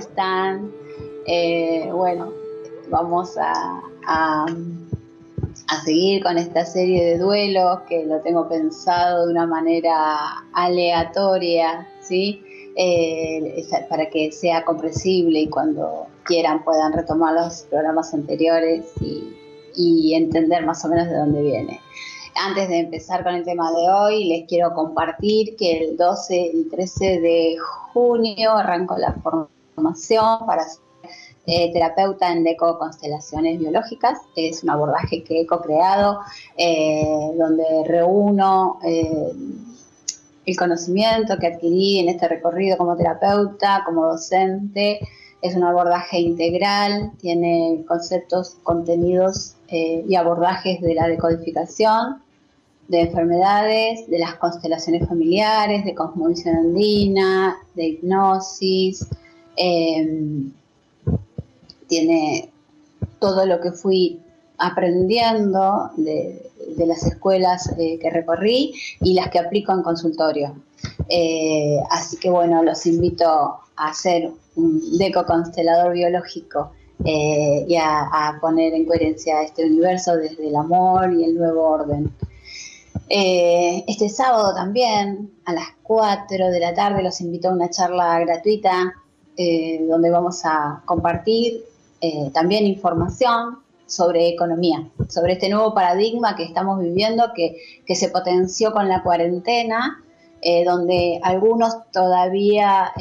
están? Eh, bueno, vamos a, a, seguir con esta serie de duelos que lo tengo pensado de una manera aleatoria, ¿sí? Eh, para que sea comprensible y cuando quieran puedan retomar los programas anteriores y, y entender más o menos de dónde viene. Antes de empezar con el tema de hoy, les quiero compartir que el 12 y 13 de junio arrancó la formación para ser eh, terapeuta en deco constelaciones biológicas. Es un abordaje que he co-creado, eh, donde reúno eh, el conocimiento que adquirí en este recorrido como terapeuta, como docente. Es un abordaje integral, tiene conceptos, contenidos y abordajes de la decodificación, de enfermedades, de las constelaciones familiares, de cosmovisión andina, de hipnosis. Em, tiene todo lo que fui aprendiendo de, las escuelas eh, que recorrí y las que aplico en consultorio. Eh, así que bueno, los invito a hacer un deco constelador biológico eh, y a, a, poner en coherencia este universo desde el amor y el nuevo orden. Este sábado también, a las 4 de la tarde, los invito a una charla gratuita eh, donde vamos a compartir eh, también información sobre economía, sobre este nuevo paradigma que estamos viviendo, que, se potenció con la cuarentena, donde algunos todavía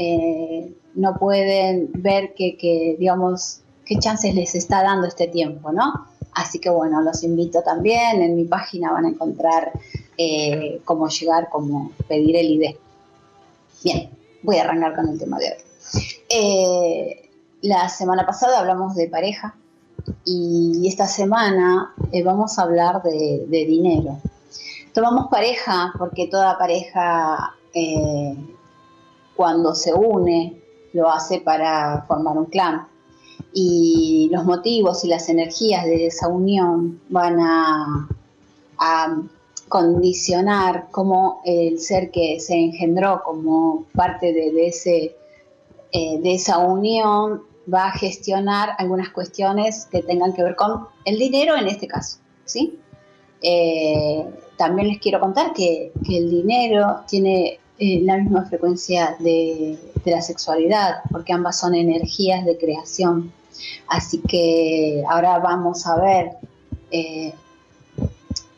no pueden ver que, digamos, qué chances les está dando este tiempo, ¿no? Así que bueno, los invito también. En mi página van a encontrar eh, cómo llegar, cómo pedir el ID. Bien, voy a arrancar con el tema de hoy. Eh, la semana pasada hablamos de pareja y esta semana eh, vamos a hablar de, dinero. Tomamos pareja porque toda pareja cuando se une lo hace para formar un clan y los motivos y las energías de esa unión van a, condicionar cómo el ser que se engendró como parte de, ese, eh, de esa unión va a gestionar algunas cuestiones que tengan que ver con el dinero en este caso. ¿sí? Eh, también les quiero contar que, el dinero tiene eh, la misma frecuencia de, la sexualidad, porque ambas son energías de creación. Así que ahora vamos a ver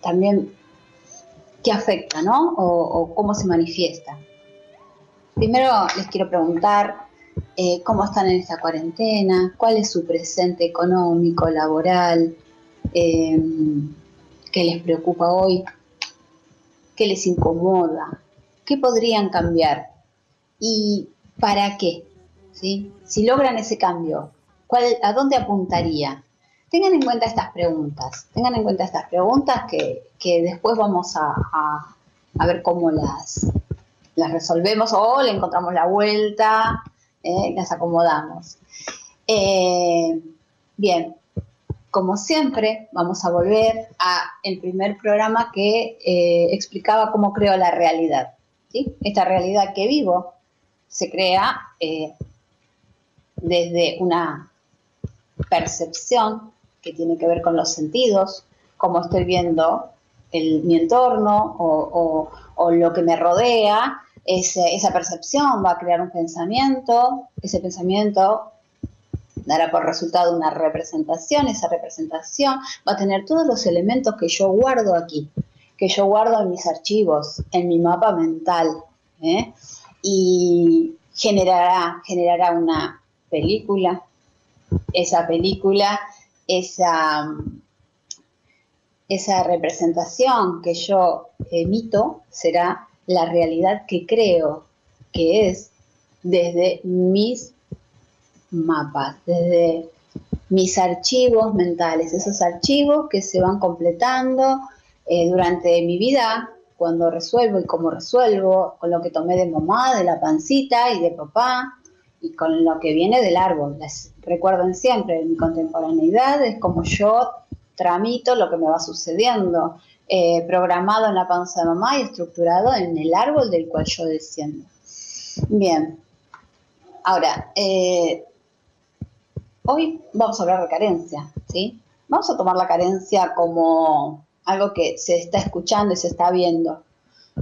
también qué afecta, ¿no? O, cómo se manifiesta. Primero les quiero preguntar eh, cómo están en esta cuarentena, cuál es su presente económico, laboral, eh, qué les preocupa hoy, qué les incomoda, qué podrían cambiar y para qué. ¿sí? Si logran ese cambio, ¿A dónde apuntaría? Tengan en cuenta estas preguntas, tengan en cuenta estas preguntas que, después vamos a, ver cómo las, las resolvemos o le encontramos la vuelta, eh, las acomodamos. Eh, bien, como siempre, vamos a volver a el primer programa que eh, explicaba cómo creo la realidad. Esta realidad que vivo se crea desde una percepción que tiene que ver con los sentidos, cómo estoy viendo mi entorno o, lo que me rodea, esa percepción va a crear un pensamiento, ese pensamiento dará por resultado una representación, esa representación va a tener todos los elementos que yo guardo aquí, que yo guardo en mis archivos, en mi mapa mental, ¿eh? y generará, generará una película, esa película, esa, esa representación que yo emito será la realidad que creo que es desde mis mapas, desde mis archivos mentales, esos archivos que se van completando eh, durante mi vida, cuando resuelvo y cómo resuelvo, con lo que tomé de mamá, de la pancita y de papá, y con lo que viene del árbol. Les recuerden siempre, mi contemporaneidad es como yo tramito lo que me va sucediendo, eh, programado en la panza de mamá y estructurado en el árbol del cual yo desciendo. Bien, ahora, eh, Hoy vamos a hablar de carencia, ¿sí? Vamos a tomar la carencia como algo que se está escuchando y se está viendo.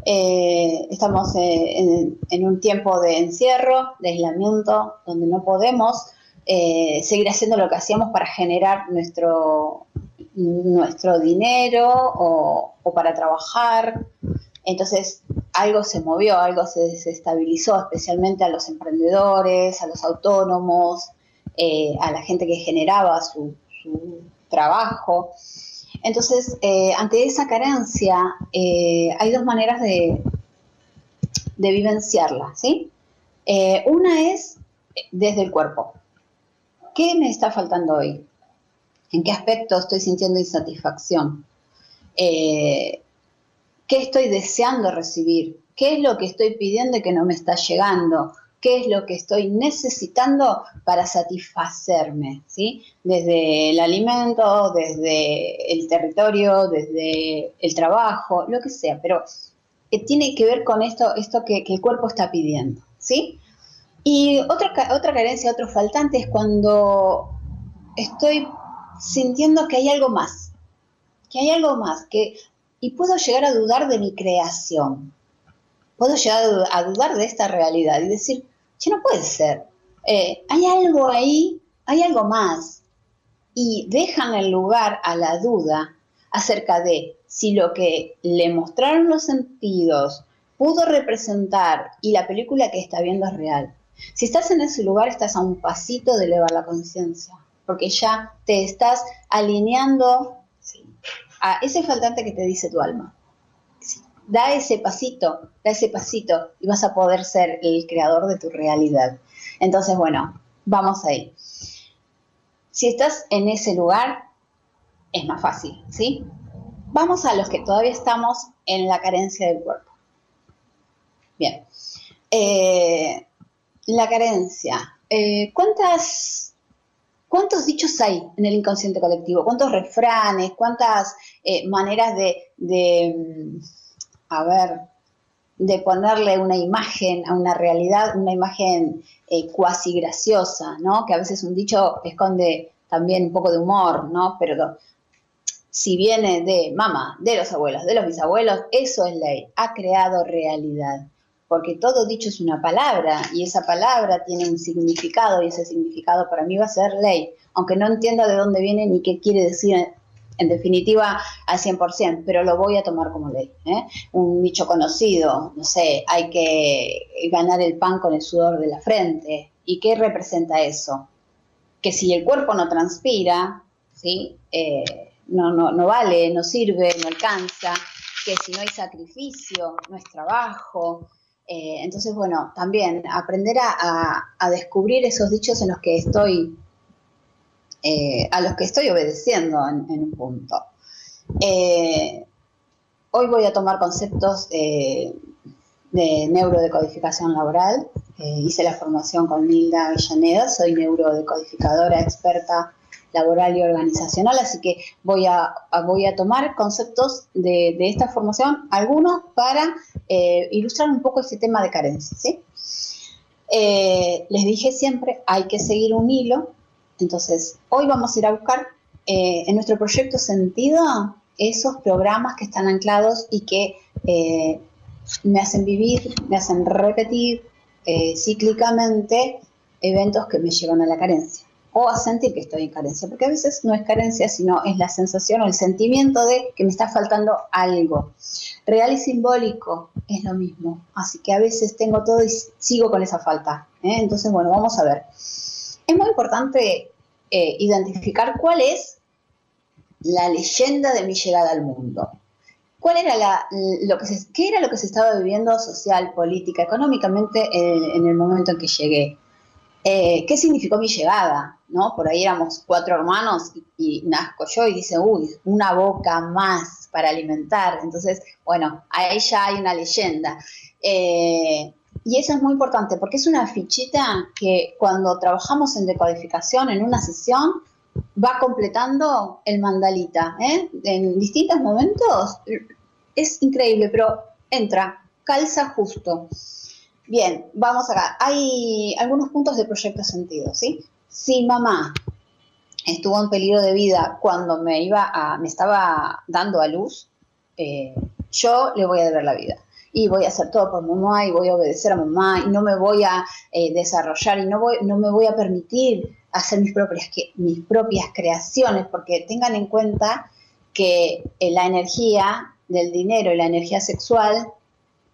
Eh, estamos en, un tiempo de encierro, de aislamiento, donde no podemos eh, seguir haciendo lo que hacíamos para generar nuestro, nuestro dinero o, para trabajar. Entonces, algo se movió, algo se desestabilizó, especialmente a los emprendedores, a los autónomos, eh, a la gente que generaba su, trabajo. Entonces, eh, ante esa carencia, hay dos maneras de, de vivenciarla, ¿sí? una es desde el cuerpo. ¿Qué me está faltando hoy? ¿En qué aspecto estoy sintiendo insatisfacción? ¿Qué estoy deseando recibir? ¿Qué es lo que estoy pidiendo y que no me está llegando? qué es lo que estoy necesitando para satisfacerme, ¿sí? Desde el alimento, desde el territorio, desde el trabajo, lo que sea, pero eh, tiene que ver con esto, esto que, el cuerpo está pidiendo, ¿sí? Y otra, otra carencia, otro faltante es cuando estoy sintiendo que hay algo más, que hay algo más, que, y puedo llegar a dudar de mi creación, puedo llegar a dudar de esta realidad y decir, che, no puede ser. Eh, hay algo ahí, hay algo más. Y dejan el lugar a la duda acerca de si lo que le mostraron los sentidos pudo representar y la película que está viendo es real. Si estás en ese lugar, estás a un pasito de elevar la conciencia, porque ya te estás alineando a ese faltante que te dice tu alma da ese pasito, da ese pasito y vas a poder ser el creador de tu realidad. Entonces, bueno, vamos ahí. Si estás en ese lugar, es más fácil, ¿sí? Vamos a los que todavía estamos en la carencia del cuerpo. Bien. Eh, la carencia. Eh, ¿Cuántas, ¿Cuántos dichos hay en el inconsciente colectivo? ¿Cuántos refranes? ¿Cuántas eh, maneras de a ver, de ponerle una imagen a una realidad, una imagen eh, cuasi graciosa, ¿no? Que a veces un dicho esconde también un poco de humor, ¿no? Pero si viene de mamá, de los abuelos, de los bisabuelos, eso es ley, ha creado realidad. Porque todo dicho es una palabra y esa palabra tiene un significado y ese significado para mí va a ser ley, aunque no entienda de dónde viene ni qué quiere decir en definitiva al 100%, pero lo voy a tomar como ley. ¿eh? Un dicho conocido, no sé, hay que ganar el pan con el sudor de la frente. ¿Y qué representa eso? Que si el cuerpo no transpira, ¿sí? Eh, no, no, no vale, no sirve, no alcanza, que si no hay sacrificio, no es trabajo. Eh, entonces, bueno, también aprender a, descubrir esos dichos en los que estoy eh, a los que estoy obedeciendo en, un punto. Eh, hoy voy a tomar conceptos de neurodecodificación laboral. Eh, hice la formación con Nilda Avellaneda, soy neurodecodificadora experta laboral y organizacional, así que voy a, voy a tomar conceptos de, esta formación, algunos para ilustrar un poco este tema de carencia. les dije siempre, hay que seguir un hilo entonces, hoy vamos a ir a buscar eh, en nuestro proyecto Sentido esos programas que están anclados y que eh, me hacen vivir, me hacen repetir eh, cíclicamente eventos que me llevan a la carencia o a sentir que estoy en carencia, porque a veces no es carencia, sino es la sensación o el sentimiento de que me está faltando algo. Real y simbólico es lo mismo, así que a veces tengo todo y sigo con esa falta. Entonces, bueno, vamos a ver es muy importante eh, identificar cuál es la leyenda de mi llegada al mundo. ¿Cuál era la, lo que se, ¿Qué era lo que se estaba viviendo social, política, económicamente en, el momento en que llegué? Eh, ¿Qué significó mi llegada? ¿No? Por ahí éramos cuatro hermanos y, nazco yo y dice, uy, una boca más para alimentar. Entonces, bueno, ahí ya hay una leyenda. Eh, y eso es muy importante porque es una fichita que cuando trabajamos en decodificación, en una sesión, va completando el mandalita. ¿eh? En distintos momentos es increíble, pero entra, calza justo. Bien, vamos acá. Hay algunos puntos de proyecto sentido, ¿sí? Si mamá estuvo en peligro de vida cuando me iba me estaba dando a luz, eh, yo le voy a deber la vida y voy a hacer todo por mamá y voy a obedecer a mamá y no me voy a eh, desarrollar y no me voy a permitir hacer mis propias, mis propias creaciones, porque tengan en cuenta que eh, la energía del dinero y la energía sexual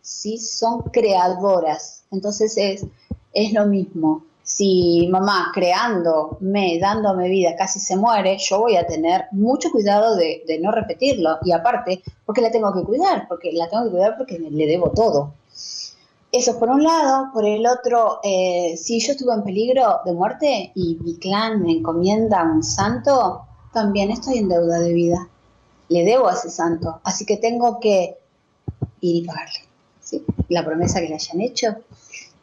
sí son creadoras. Entonces es, es lo mismo. Si mamá creándome, dándome vida, casi se muere, yo voy a tener mucho cuidado de, no repetirlo. Y aparte, porque la tengo que cuidar, porque la tengo que cuidar porque le debo todo. Eso por un lado. Por el otro, eh, si yo estuve en peligro de muerte y mi clan me encomienda a un santo, también estoy en deuda de vida. Le debo a ese santo. Así que tengo que ir y pagarle. La promesa que le hayan hecho.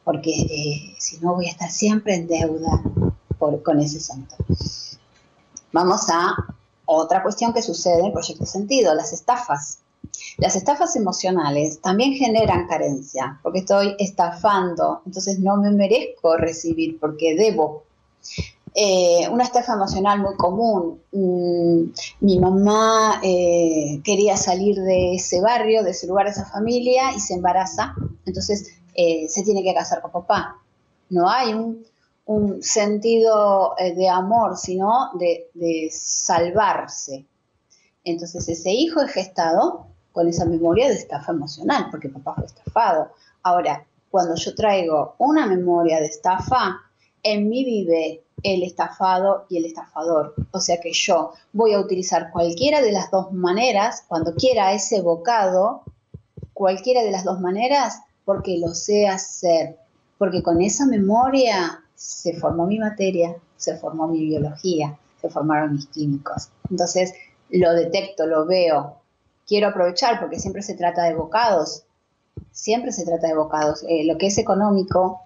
Porque eh, si no voy a estar siempre en deuda con ese santo. Vamos a otra cuestión que sucede en el proyecto sentido, las estafas. Las estafas emocionales también generan carencia, porque estoy estafando, entonces no me merezco recibir porque debo. Eh, una estafa emocional muy común. Mm, mi mamá eh, quería salir de ese barrio, de ese lugar, de esa familia y se embaraza, entonces eh, se tiene que casar con papá. No hay un, sentido de amor, sino de, de salvarse. Entonces ese hijo es gestado con esa memoria de estafa emocional, porque papá fue estafado. Ahora, cuando yo traigo una memoria de estafa, en mí vive el estafado y el estafador. O sea que yo voy a utilizar cualquiera de las dos maneras, cuando quiera ese bocado, cualquiera de las dos maneras, porque lo sé hacer. Porque con esa memoria se formó mi materia, se formó mi biología, se formaron mis químicos. Entonces lo detecto, lo veo, quiero aprovechar porque siempre se trata de bocados, siempre se trata de bocados. Eh, lo que es económico,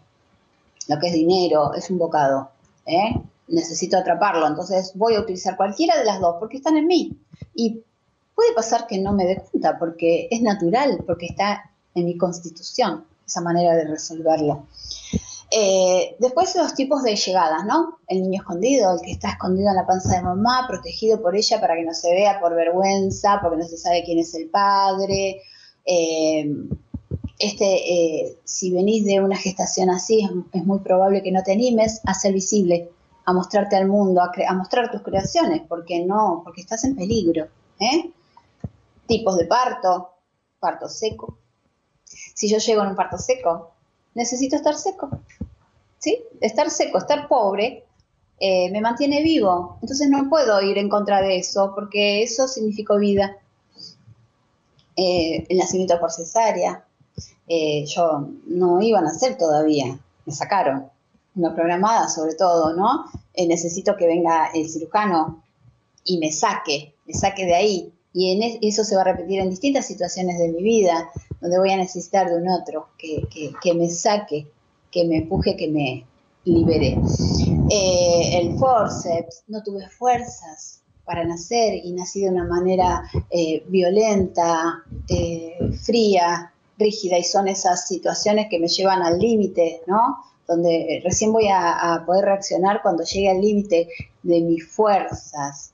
lo que es dinero, es un bocado. ¿eh? Necesito atraparlo, entonces voy a utilizar cualquiera de las dos porque están en mí. Y puede pasar que no me dé cuenta porque es natural, porque está en mi constitución, esa manera de resolverlo. Eh, después los tipos de llegadas, ¿no? El niño escondido, el que está escondido en la panza de mamá, protegido por ella para que no se vea por vergüenza, porque no se sabe quién es el padre. Eh, este, eh, si venís de una gestación así, es, muy probable que no te animes a ser visible, a mostrarte al mundo, a, mostrar tus creaciones, porque no, porque estás en peligro. Tipos de parto, parto seco. Si yo llego en un parto seco, necesito estar seco. ¿Sí? Estar seco, estar pobre, eh, me mantiene vivo. Entonces no puedo ir en contra de eso, porque eso significó vida. Eh, el nacimiento por cesárea. Eh, yo no iba a nacer todavía, me sacaron. Una programada sobre todo, ¿no? necesito que venga el cirujano y me saque, me saque de ahí. Y eso se va a repetir en distintas situaciones de mi vida, donde voy a necesitar de un otro que, me saque, que me empuje, que me libere. Eh, el forceps, no tuve fuerzas para nacer y nací de una manera eh, violenta, eh, fría, rígida, y son esas situaciones que me llevan al límite, ¿no? Donde recién voy a poder reaccionar cuando llegue al límite de mis fuerzas,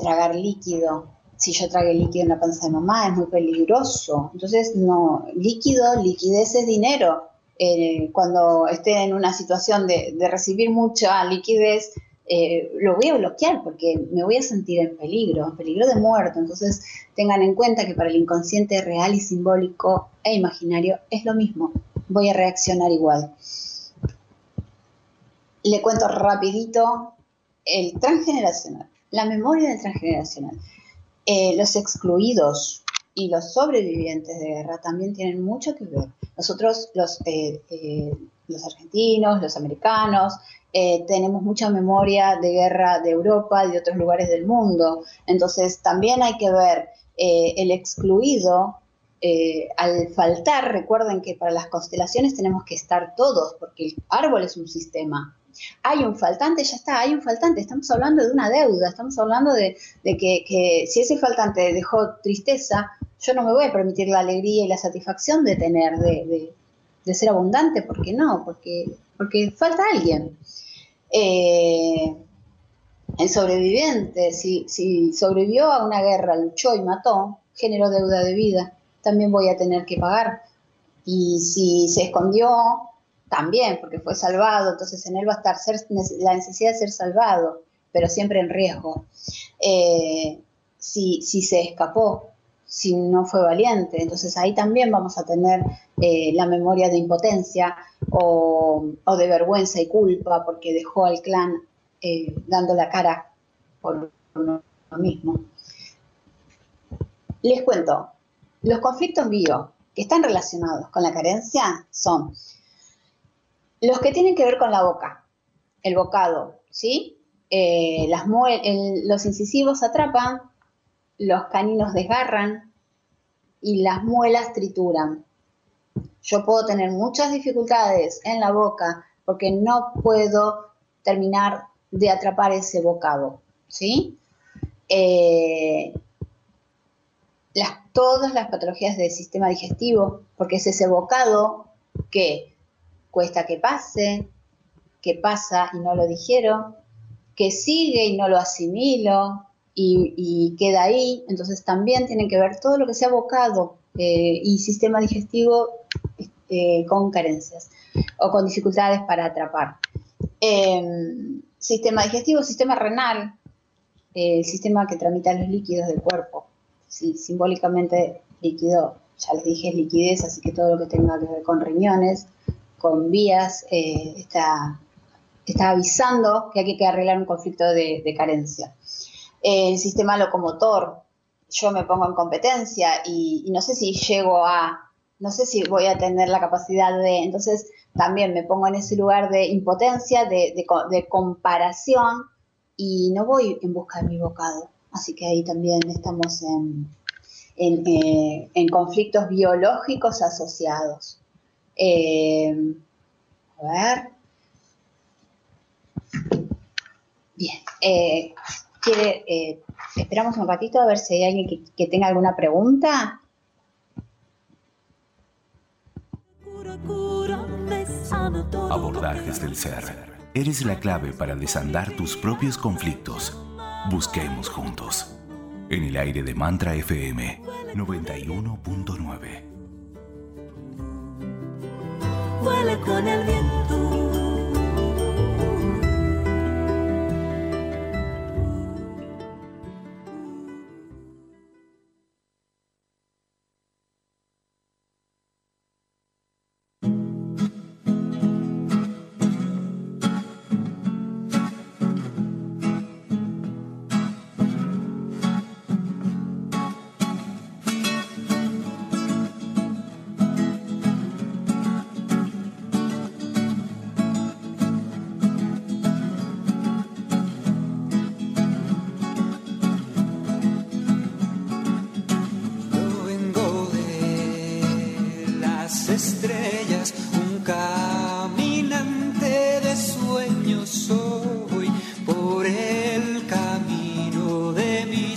tragar líquido. Si yo tragué líquido en la panza de mamá es muy peligroso. Entonces, no, líquido, liquidez es dinero. Eh, cuando esté en una situación de, recibir mucha liquidez, eh, lo voy a bloquear porque me voy a sentir en peligro, en peligro de muerto. Entonces tengan en cuenta que para el inconsciente real y simbólico e imaginario es lo mismo. Voy a reaccionar igual. Le cuento rapidito el transgeneracional la memoria del transgeneracional. Eh, los excluidos y los sobrevivientes de guerra también tienen mucho que ver. Nosotros, los, eh, eh, los argentinos, los americanos, tenemos mucha memoria de guerra de Europa, de otros lugares del mundo. Entonces, también hay que ver el excluido al faltar, recuerden que para las constelaciones tenemos que estar todos, porque el árbol es un sistema hay un faltante, ya está, hay un faltante, estamos hablando de una deuda, estamos hablando de, que, si ese faltante dejó tristeza, yo no me voy a permitir la alegría y la satisfacción de tener, de, ser abundante, ¿por qué no? Porque, porque falta alguien. Eh, el sobreviviente, si, si sobrevivió a una guerra, luchó y mató, generó deuda de vida, también voy a tener que pagar. Y si se escondió también, porque fue salvado, entonces en él va a estar la necesidad de ser salvado, pero siempre en riesgo. Eh, si, se escapó, si no fue valiente, entonces ahí también vamos a tener eh, la memoria de impotencia o, de vergüenza y culpa porque dejó al clan eh, dando la cara por uno mismo. Les cuento, los conflictos bio que están relacionados con la carencia son los que tienen que ver con la boca, el bocado, ¿sí? Eh, las los incisivos atrapan, los caninos desgarran y las muelas trituran. Yo puedo tener muchas dificultades en la boca porque no puedo terminar de atrapar ese bocado, ¿sí? Eh, todas las patologías del sistema digestivo, porque es ese bocado que cuesta que pase, que pasa y no lo dijeron, que sigue y no lo asimilo y, queda ahí. Entonces también tiene que ver todo lo que sea bocado eh, y sistema digestivo eh, con carencias o con dificultades para atrapar. Em, sistema digestivo, sistema renal, el sistema que tramita los líquidos del cuerpo. Sí, simbólicamente líquido, ya les dije, es liquidez, así que todo lo que tenga que ver con riñones, con vías eh, está, está, avisando que hay que arreglar un conflicto de, carencia. El sistema locomotor, yo me pongo en competencia y, no sé si llego a, no sé si voy a tener la capacidad de, entonces también me pongo en ese lugar de impotencia, de, comparación y no voy en busca de mi bocado. Así que ahí también estamos en, en eh, conflictos biológicos asociados. Eh, a ver. Bien. Eh, ¿quiere, eh, esperamos un ratito a ver si hay alguien que, tenga alguna pregunta. Abordajes del ser. Eres la clave para desandar tus propios conflictos. Busquemos juntos. En el aire de Mantra FM 91.9 con el viento.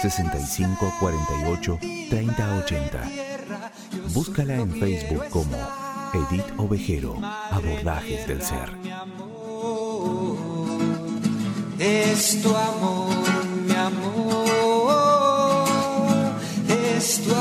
65 48 30 80. Búscala en Facebook como Edith Ovejero, Abordajes del Ser. Es tu amor, mi amor. es tu amor.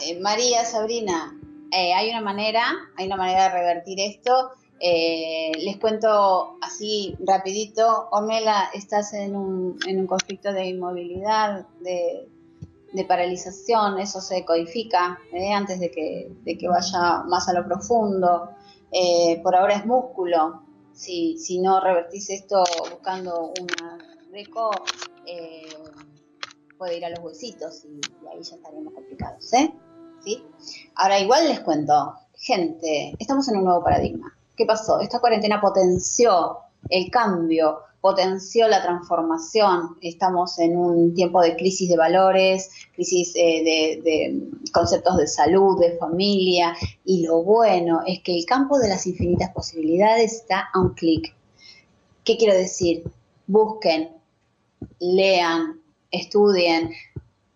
Eh, María, Sabrina, eh, hay una manera, hay una manera de revertir esto. Eh, les cuento así rapidito, Ornella, estás en un, en un conflicto de inmovilidad, de, paralización, eso se codifica antes de que, vaya más a lo profundo. Por ahora es músculo. Si, no revertís esto buscando una reco, puede ir a los huesitos y, y ahí ya estaríamos complicados, ¿eh? Ahora igual les cuento, gente, estamos en un nuevo paradigma. ¿Qué pasó? Esta cuarentena potenció el cambio, potenció la transformación. Estamos en un tiempo de crisis de valores, crisis eh, de, de conceptos de salud, de familia, y lo bueno es que el campo de las infinitas posibilidades está a un clic. ¿Qué quiero decir? Busquen, lean, estudien.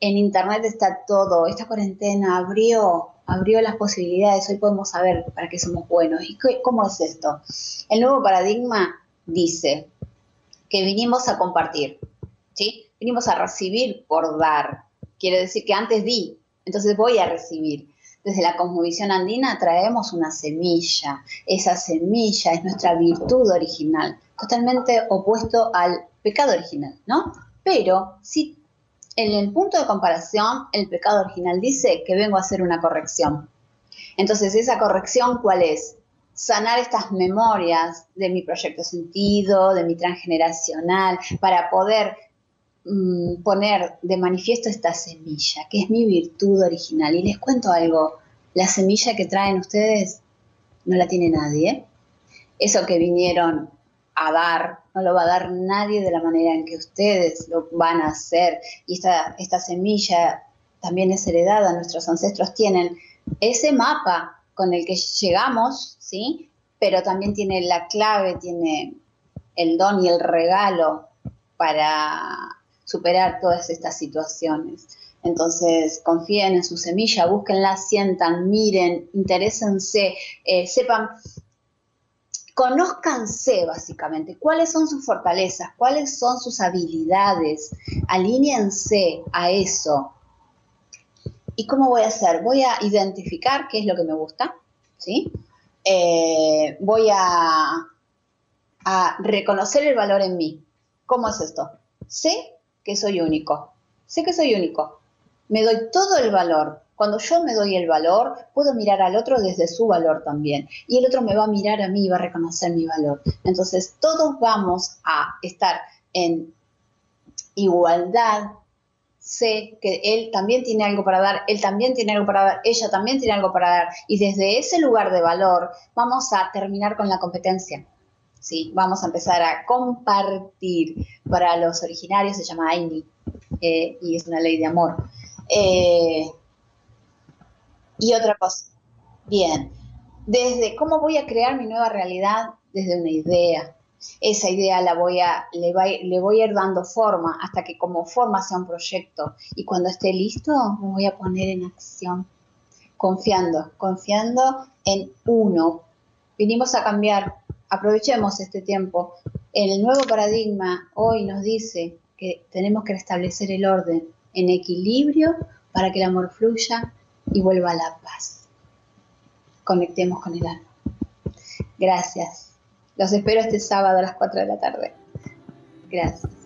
En internet está todo. Esta cuarentena abrió, abrió las posibilidades. Hoy podemos saber para qué somos buenos. ¿Y cómo es esto? El nuevo paradigma dice que vinimos a compartir, ¿sí? Vinimos a recibir por dar. Quiere decir que antes di, entonces voy a recibir. Desde la cosmovisión andina traemos una semilla. Esa semilla es nuestra virtud original, totalmente opuesto al pecado original, ¿no? Pero si en el punto de comparación el pecado original dice que vengo a hacer una corrección. Entonces, esa corrección, ¿cuál es? Sanar estas memorias de mi proyecto sentido, de mi transgeneracional, para poder mm, poner de manifiesto esta semilla, que es mi virtud original. Y les cuento algo, la semilla que traen ustedes no la tiene nadie. Eso que vinieron a dar, no lo va a dar nadie de la manera en que ustedes lo van a hacer. Y esta, esta semilla también es heredada, nuestros ancestros tienen ese mapa con el que llegamos, ¿sí? Pero también tiene la clave, tiene el don y el regalo para superar todas estas situaciones. Entonces, confíen en su semilla, búsquenla, sientan, miren, interésense, eh, sepan, conózcanse básicamente, cuáles son sus fortalezas, cuáles son sus habilidades, alíñense a eso. ¿Y cómo voy a hacer? Voy a identificar qué es lo que me gusta, ¿sí? Eh, voy a, a reconocer el valor en mí. ¿Cómo es esto? Sé que soy único, sé que soy único, me doy todo el valor. Cuando yo me doy el valor, puedo mirar al otro desde su valor también. Y el otro me va a mirar a mí y va a reconocer mi valor. Entonces, todos vamos a estar en igualdad. Sé que él también tiene algo para dar, él también tiene algo para dar, ella también tiene algo para dar. Y desde ese lugar de valor vamos a terminar con la competencia. Sí, vamos a empezar a compartir. Para los originarios se llama Aini eh, y es una ley de amor. Eh, y otra cosa, bien, desde cómo voy a crear mi nueva realidad desde una idea. Esa idea la voy a, le, va- le voy a ir dando forma hasta que como forma sea un proyecto. Y cuando esté listo, me voy a poner en acción, confiando, confiando en uno. Vinimos a cambiar, aprovechemos este tiempo. El nuevo paradigma hoy nos dice que tenemos que restablecer el orden en equilibrio para que el amor fluya y vuelva a la paz. Conectemos con el alma. Gracias. Los espero este sábado a las 4 de la tarde. Gracias.